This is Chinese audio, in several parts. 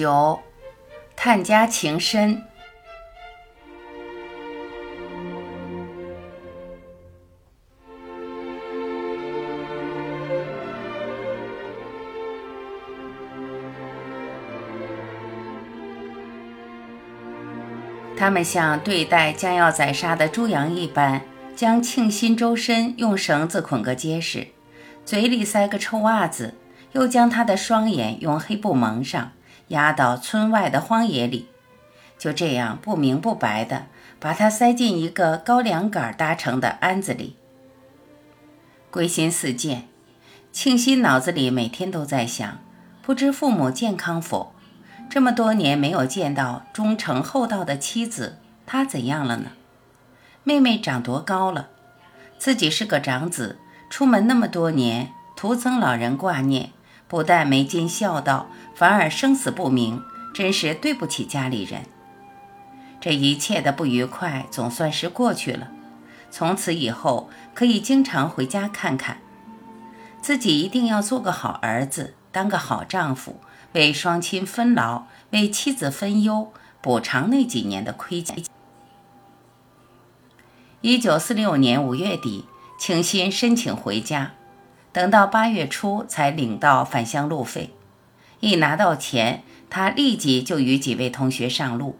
九，探家情深。他们像对待将要宰杀的猪羊一般，将庆新周身用绳子捆个结实，嘴里塞个臭袜子。又将他的双眼用黑布蒙上，压到村外的荒野里，就这样不明不白的把他塞进一个高粱杆搭成的鞍子里。归心似箭，庆新脑子里每天都在想：不知父母健康否？这么多年没有见到忠诚厚道的妻子，他怎样了呢？妹妹长多高了？自己是个长子，出门那么多年，徒增老人挂念。不但没尽孝道，反而生死不明，真是对不起家里人。这一切的不愉快总算是过去了，从此以后可以经常回家看看。自己一定要做个好儿子，当个好丈夫，为双亲分劳，为妻子分忧，补偿那几年的亏欠。一九四六年五月底，庆新申请回家。等到八月初才领到返乡路费，一拿到钱，他立即就与几位同学上路，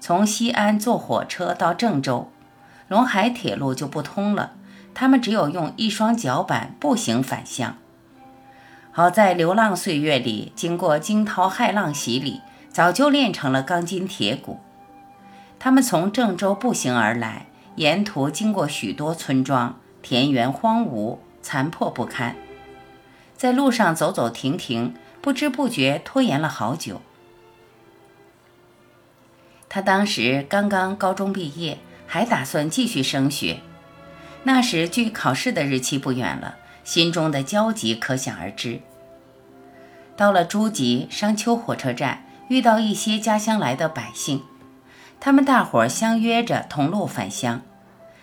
从西安坐火车到郑州，陇海铁路就不通了，他们只有用一双脚板步行返乡。好在流浪岁月里，经过惊涛骇浪洗礼，早就练成了钢筋铁骨。他们从郑州步行而来，沿途经过许多村庄，田园荒芜。残破不堪，在路上走走停停，不知不觉拖延了好久。他当时刚刚高中毕业，还打算继续升学。那时距考试的日期不远了，心中的焦急可想而知。到了诸暨商丘火车站，遇到一些家乡来的百姓，他们大伙相约着同路返乡。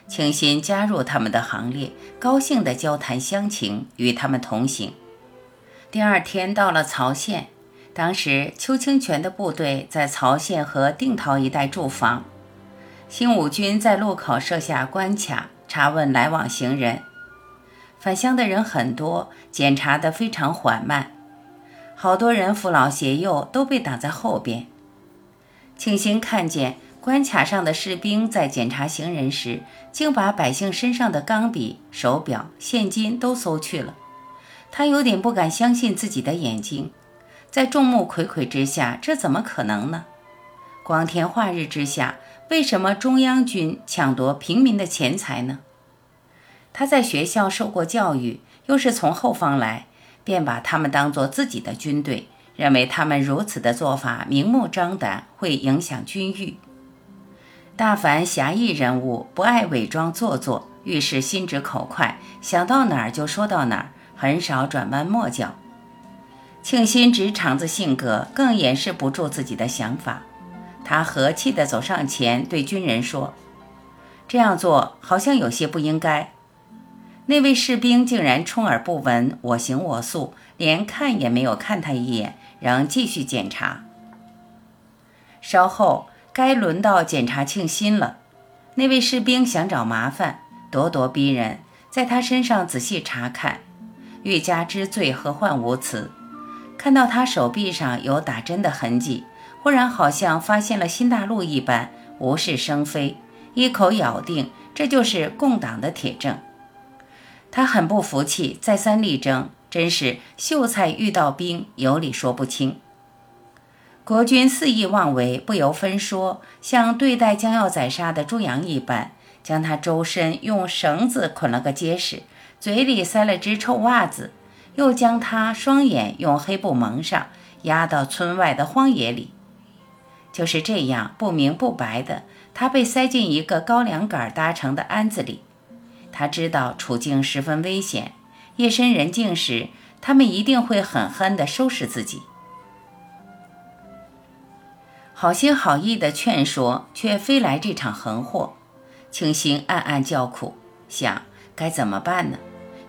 庆新加入他们的行列，高兴地交谈乡情，与他们同行。第二天到了曹县，当时邱清泉的部队在曹县和定陶一带驻防，新五军在路口设下关卡，查问来往行人。返乡的人很多，检查得非常缓慢，好多人扶老携幼都被挡在后边。庆新看见。关卡上的士兵在检查行人时，竟把百姓身上的钢笔、手表、现金都搜去了。他有点不敢相信自己的眼睛，在众目睽睽之下，这怎么可能呢？光天化日之下，为什么中央军抢夺平民的钱财呢？他在学校受过教育，又是从后方来，便把他们当作自己的军队，认为他们如此的做法明目张胆，会影响军誉。大凡侠义人物，不爱伪装做作，遇事心直口快，想到哪儿就说到哪儿，很少转弯抹角。庆新直肠子性格，更掩饰不住自己的想法。他和气地走上前，对军人说：“这样做好像有些不应该。”那位士兵竟然充耳不闻，我行我素，连看也没有看他一眼，仍继续检查。稍后。该轮到检查庆新了。那位士兵想找麻烦，咄咄逼人，在他身上仔细查看，欲加之罪，何患无辞？看到他手臂上有打针的痕迹，忽然好像发现了新大陆一般，无事生非，一口咬定这就是共党的铁证。他很不服气，再三力争，真是秀才遇到兵，有理说不清。国军肆意妄为，不由分说，像对待将要宰杀的猪羊一般，将他周身用绳子捆了个结实，嘴里塞了只臭袜子，又将他双眼用黑布蒙上，压到村外的荒野里。就是这样不明不白的，他被塞进一个高粱杆搭成的鞍子里。他知道处境十分危险，夜深人静时，他们一定会狠狠地收拾自己。好心好意的劝说，却非来这场横祸。清心暗暗叫苦，想该怎么办呢？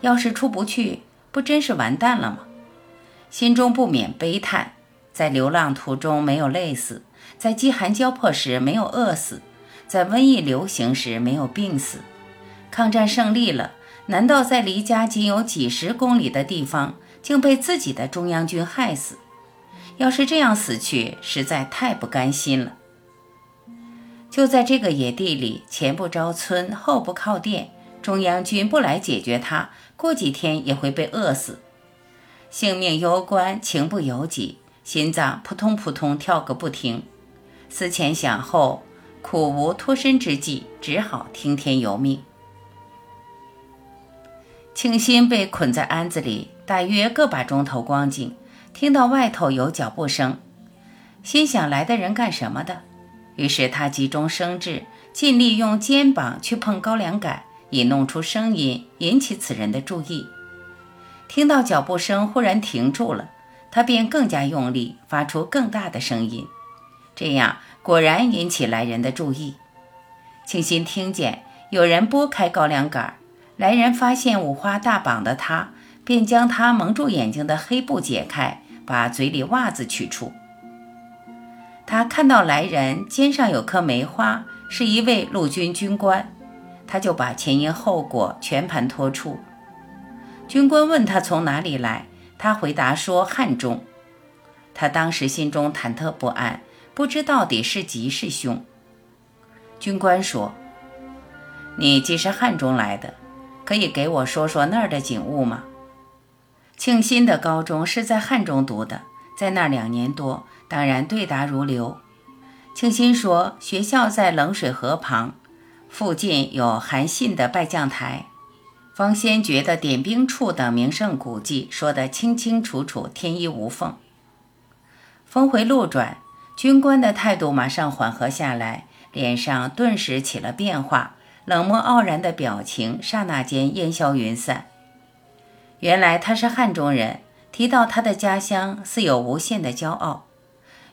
要是出不去，不真是完蛋了吗？心中不免悲叹，在流浪途中没有累死，在饥寒交迫时没有饿死，在瘟疫流行时没有病死。抗战胜利了，难道在离家仅有几十公里的地方，竟被自己的中央军害死？要是这样死去，实在太不甘心了。就在这个野地里，前不着村，后不靠店，中央军不来解决他，过几天也会被饿死。性命攸关，情不由己，心脏扑通扑通跳个不停。思前想后，苦无脱身之计，只好听天由命。庆新被捆在庵子里，大约个把钟头光景，听到外头有脚步声，心想来的人干什么的？于是他急中生智，尽力用肩膀去碰高粱杆，以弄出声音，引起此人的注意。听到脚步声忽然停住了，他便更加用力，发出更大的声音。这样果然引起来人的注意。庆新听见有人拨开高粱杆，来人发现五花大绑的他，便将他蒙住眼睛的黑布解开，把嘴里袜子取出。他看到来人肩上有颗梅花，是一位陆军军官，他就把前因后果全盘托出。军官问他从哪里来，他回答说汉中。他当时心中忐忑不安，不知到底是吉是凶。军官说：“你既是汉中来的，可以给我说说那儿的景物吗？”庆新的高中是在汉中读的，在那两年多。当然对答如流。庆新说：“学校在冷水河旁，附近有韩信的拜将台、方先觉的点兵处等名胜古迹，说得清清楚楚，天衣无缝。”峰回路转，军官的态度马上缓和下来，脸上顿时起了变化，冷漠傲然的表情刹那间烟消云散。原来他是汉中人，提到他的家乡，似有无限的骄傲。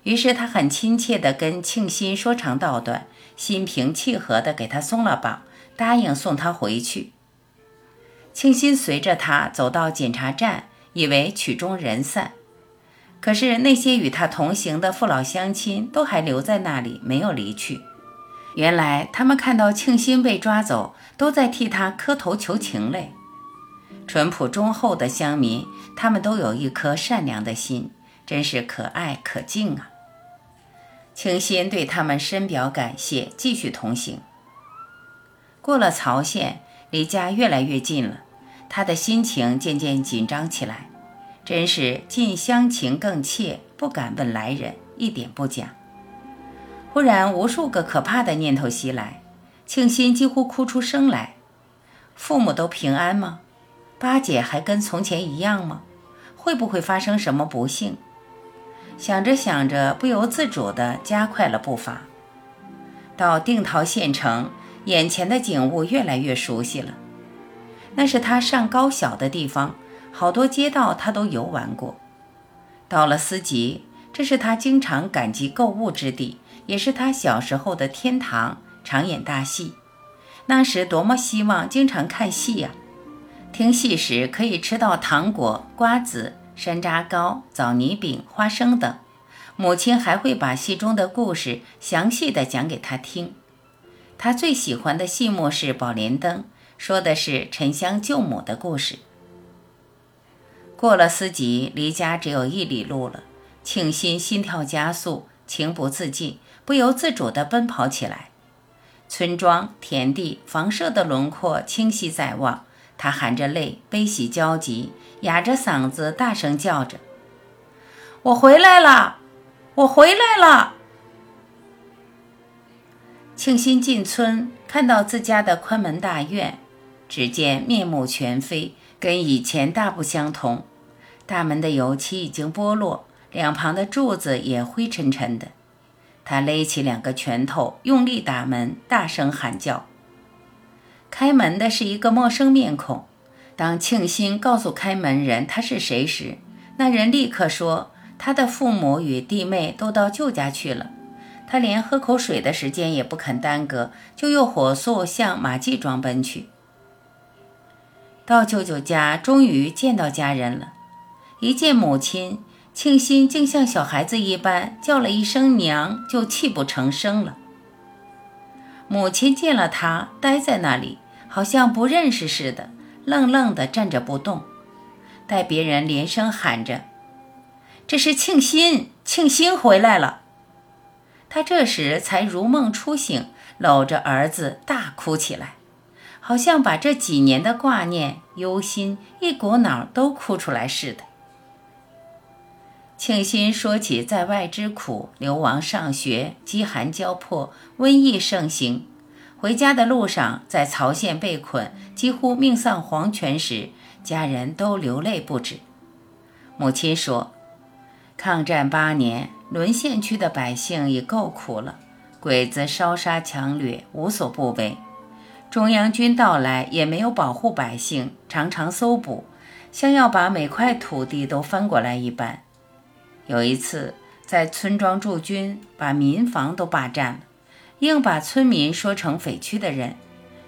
于是他很亲切地跟庆新说长道短，心平气和地给他松了绑，答应送他回去。庆新随着他走到检查站，以为曲终人散，可是那些与他同行的父老乡亲都还留在那里，没有离去。原来他们看到庆新被抓走，都在替他磕头求情嘞。淳朴忠厚的乡民，他们都有一颗善良的心，真是可爱可敬啊。清新对他们深表感谢，继续同行。过了曹县，离家越来越近了，他的心情渐渐紧张起来，真是近乡情更切，不敢问来人，一点不假。忽然，无数个可怕的念头袭来，庆新几乎哭出声来：父母都平安吗？八姐还跟从前一样吗？会不会发生什么不幸？想着想着，不由自主地加快了步伐。到定陶县城，眼前的景物越来越熟悉了。那是他上高小的地方，好多街道他都游玩过。到了思集，这是他经常赶集购物之地，也是他小时候的天堂，常演大戏。那时多么希望经常看戏呀！听戏时可以吃到糖果、瓜子。山楂糕、枣泥饼、花生等，母亲还会把戏中的故事详细的讲给他听。他最喜欢的戏目是《宝莲灯》，说的是沉香救母的故事。过了思集，离家只有一里路了，庆心心跳加速，情不自禁，不由自主地奔跑起来。村庄、田地、房舍的轮廓清晰在望。他含着泪，悲喜交集，哑着嗓子大声叫着：“我回来了，我回来了！”庆新进村，看到自家的宽门大院，只见面目全非，跟以前大不相同。大门的油漆已经剥落，两旁的柱子也灰沉沉的。他勒起两个拳头，用力打门，大声喊叫。开门的是一个陌生面孔。当庆新告诉开门人他是谁时，那人立刻说：“他的父母与弟妹都到舅家去了，他连喝口水的时间也不肯耽搁，就又火速向马季庄奔去。”到舅舅家，终于见到家人了。一见母亲，庆新竟像小孩子一般叫了一声“娘”，就泣不成声了。母亲见了他，呆在那里，好像不认识似的，愣愣地站着不动。待别人连声喊着：“这是庆新，庆新回来了！”他这时才如梦初醒，搂着儿子大哭起来，好像把这几年的挂念、忧心一股脑都哭出来似的。庆新说起在外之苦，流亡上学，饥寒交迫，瘟疫盛行，回家的路上在曹县被困，几乎命丧黄泉时，家人都流泪不止。母亲说：“抗战八年。”沦陷区的百姓已够苦了，鬼子烧杀抢掠，无所不为。中央军到来也没有保护百姓，常常搜捕，像要把每块土地都翻过来一般。有一次在村庄驻军，把民房都霸占了，硬把村民说成匪区的人，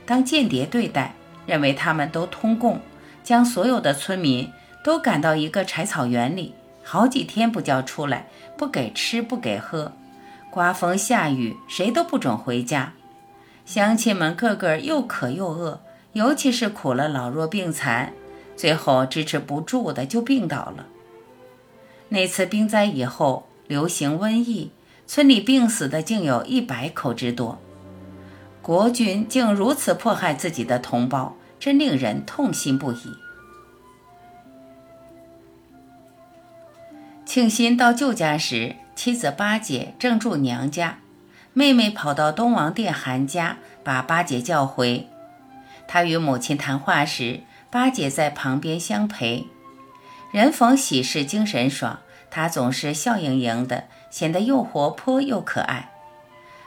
当间谍对待，认为他们都通共，将所有的村民都赶到一个柴草园里。好几天不叫出来，不给吃不给喝，刮风下雨谁都不准回家。乡亲们个个又渴又饿，尤其是苦了老弱病残，最后支持不住的就病倒了。那次兵灾以后，流行瘟疫，村里病死的竟有一百口之多。国军竟如此迫害自己的同胞，真令人痛心不已。庆新到舅家时，妻子八姐正住娘家，妹妹跑到东王殿韩家，把八姐叫回。他与母亲谈话时，八姐在旁边相陪。人逢喜事精神爽，她总是笑盈盈的，显得又活泼又可爱。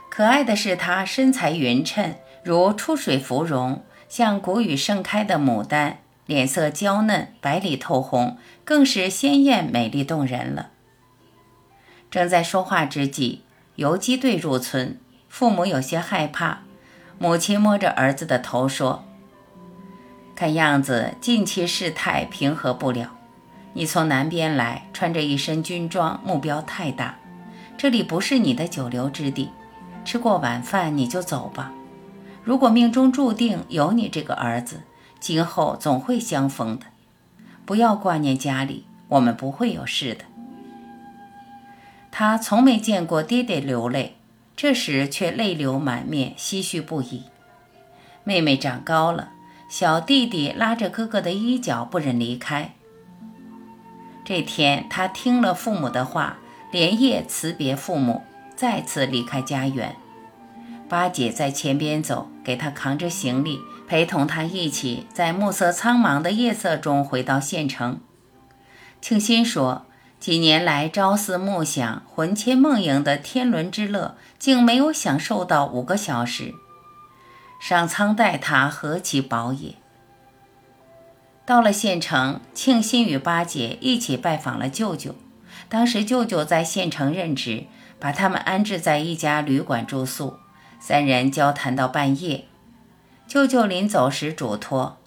可爱的是她身材匀称，如出水芙蓉，像谷雨盛开的牡丹。脸色娇嫩，白里透红，更是鲜艳美丽动人了。正在说话之际，游击队入村，父母有些害怕。母亲摸着儿子的头说：“看样子近期事态平和不了。你从南边来，穿着一身军装，目标太大。这里不是你的久留之地。吃过晚饭你就走吧。如果命中注定有你这个儿子。”今后总会相逢的，不要挂念家里，我们不会有事的。他从没见过爹爹流泪，这时却泪流满面，唏嘘不已。妹妹长高了，小弟弟拉着哥哥的衣角，不忍离开。这天，他听了父母的话，连夜辞别父母，再次离开家园。八姐在前边走，给他扛着行李。陪同他一起在暮色苍茫的夜色中回到县城。庆新说：“几年来朝思暮想、魂牵梦萦的天伦之乐，竟没有享受到五个小时。上苍待他何其薄也！”到了县城，庆新与八姐一起拜访了舅舅。当时舅舅在县城任职，把他们安置在一家旅馆住宿，三人交谈到半夜。舅舅临走时嘱托：“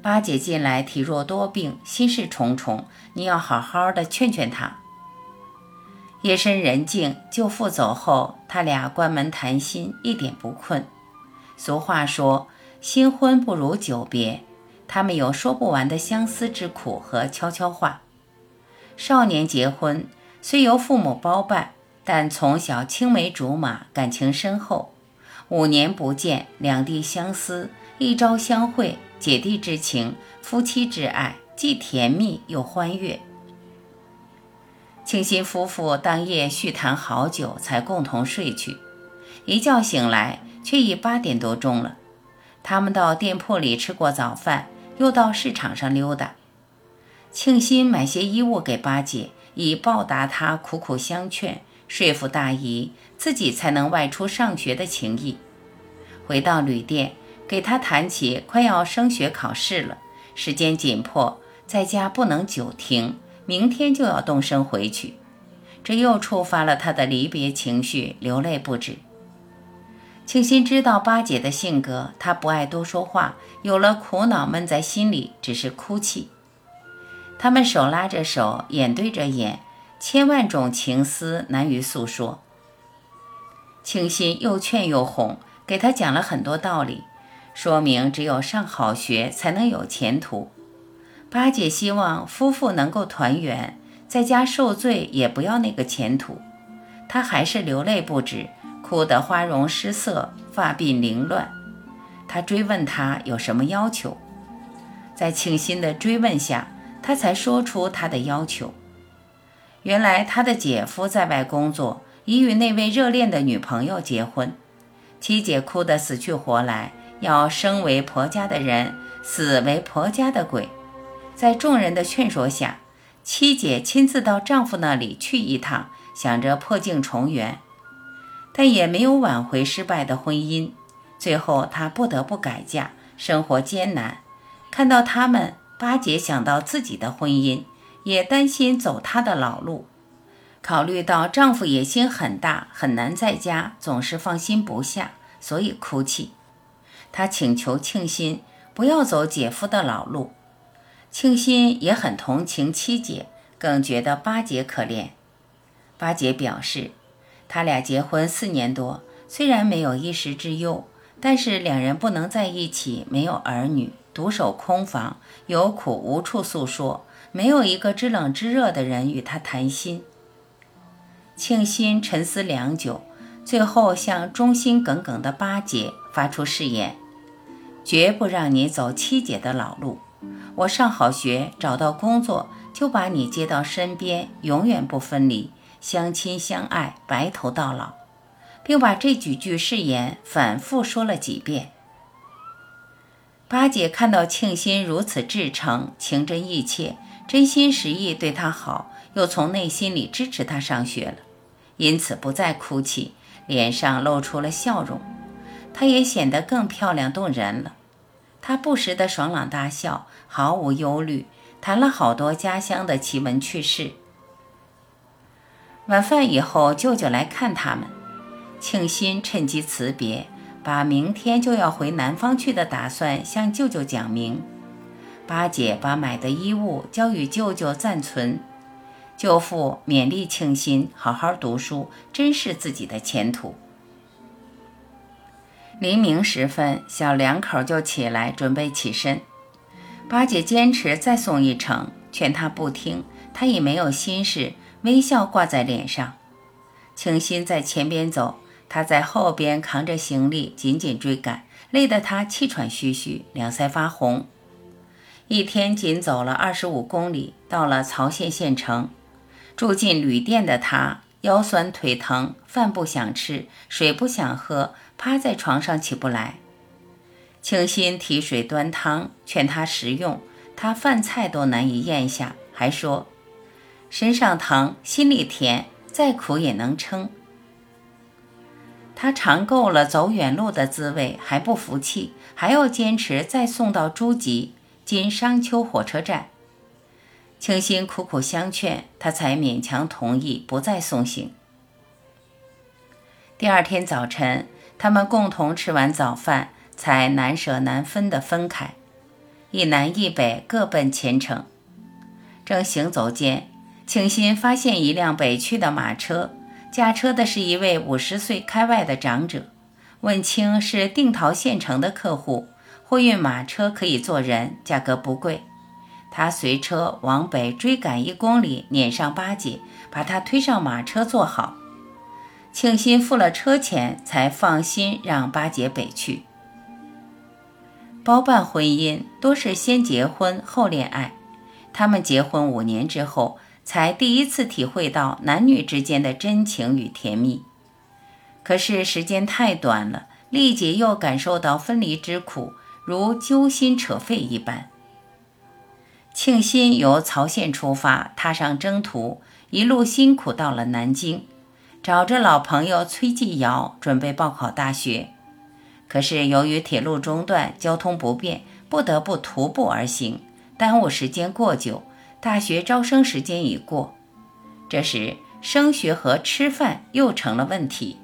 八姐近来体弱多病，心事重重，你要好好的劝劝她。”夜深人静，舅父走后，他俩关门谈心，一点不困。俗话说：“新婚不如久别。”他们有说不完的相思之苦和悄悄话。少年结婚虽由父母包办，但从小青梅竹马，感情深厚。五年不见，两地相思；一朝相会，姐弟之情，夫妻之爱，既甜蜜又欢悦。庆新夫妇当夜续谈好久，才共同睡去。一觉醒来，却已八点多钟了。他们到店铺里吃过早饭，又到市场上溜达。庆新买些衣物给八姐，以报答她苦苦相劝。说服大姨自己才能外出上学的情谊。回到旅店，给他谈起快要升学考试了，时间紧迫，在家不能久停，明天就要动身回去。这又触发了他的离别情绪，流泪不止。庆新知道八姐的性格，她不爱多说话，有了苦恼闷在心里，只是哭泣。他们手拉着手，眼对着眼。千万种情思难于诉说。庆心又劝又哄，给他讲了很多道理，说明只有上好学才能有前途。八姐希望夫妇能够团圆，在家受罪也不要那个前途。她还是流泪不止，哭得花容失色，发鬓凌乱。他追问他有什么要求，在庆心的追问下，他才说出他的要求。原来他的姐夫在外工作。已与那位热恋的女朋友结婚，七姐哭得死去活来，要生为婆家的人，死为婆家的鬼。在众人的劝说下，七姐亲自到丈夫那里去一趟，想着破镜重圆，但也没有挽回失败的婚姻。最后她不得不改嫁，生活艰难。看到他们，八姐想到自己的婚姻，也担心走她的老路。考虑到丈夫野心很大，很难在家，总是放心不下，所以哭泣。她请求庆心不要走姐夫的老路。庆心也很同情七姐，更觉得八姐可怜。八姐表示，他俩结婚四年多，虽然没有衣食之忧，但是两人不能在一起，没有儿女，独守空房，有苦无处诉说，没有一个知冷知热的人与他谈心。庆心沉思良久，最后向忠心耿耿的八姐发出誓言：绝不让你走七姐的老路。我上好学，找到工作，就把你接到身边，永远不分离，相亲相爱，白头到老，并把这几句誓言反复说了几遍。八姐看到庆心如此至诚、情真意切、真心实意对她好。又从内心里支持他上学了，因此不再哭泣，脸上露出了笑容，她也显得更漂亮动人了。她不时的爽朗大笑，毫无忧虑，谈了好多家乡的奇闻趣事。晚饭以后，舅舅来看他们，庆心趁机辞别，把明天就要回南方去的打算向舅舅讲明。八姐把买的衣物交与舅舅暂存。舅父勉励庆心好好读书，珍视自己的前途。黎明时分，小两口就起来准备起身。八姐坚持再送一程，劝他不听，他已没有心事，微笑挂在脸上。清心在前边走，他在后边扛着行李紧紧追赶，累得他气喘吁吁，两腮发红。一天仅走了二十五公里，到了曹县县城。住进旅店的他，腰酸腿疼，饭不想吃，水不想喝，趴在床上起不来。清心提水端汤，劝他食用，他饭菜都难以咽下，还说身上疼，心里甜，再苦也能撑。他尝够了走远路的滋味，还不服气，还要坚持再送到诸暨（今商丘火车站）。清心苦苦相劝，他才勉强同意不再送行。第二天早晨，他们共同吃完早饭，才难舍难分地分开，一南一北各奔前程。正行走间，清心发现一辆北去的马车，驾车的是一位五十岁开外的长者。问清是定陶县城的客户，货运马车可以坐人，价格不贵。他随车往北追赶一公里，撵上八姐，把她推上马车坐好。庆心付了车钱，才放心让八姐北去。包办婚姻多是先结婚后恋爱，他们结婚五年之后，才第一次体会到男女之间的真情与甜蜜。可是时间太短了，丽姐又感受到分离之苦，如揪心扯肺一般。庆新由曹县出发，踏上征途，一路辛苦到了南京，找着老朋友崔继尧，准备报考大学。可是由于铁路中断，交通不便，不得不徒步而行，耽误时间过久。大学招生时间已过，这时升学和吃饭又成了问题。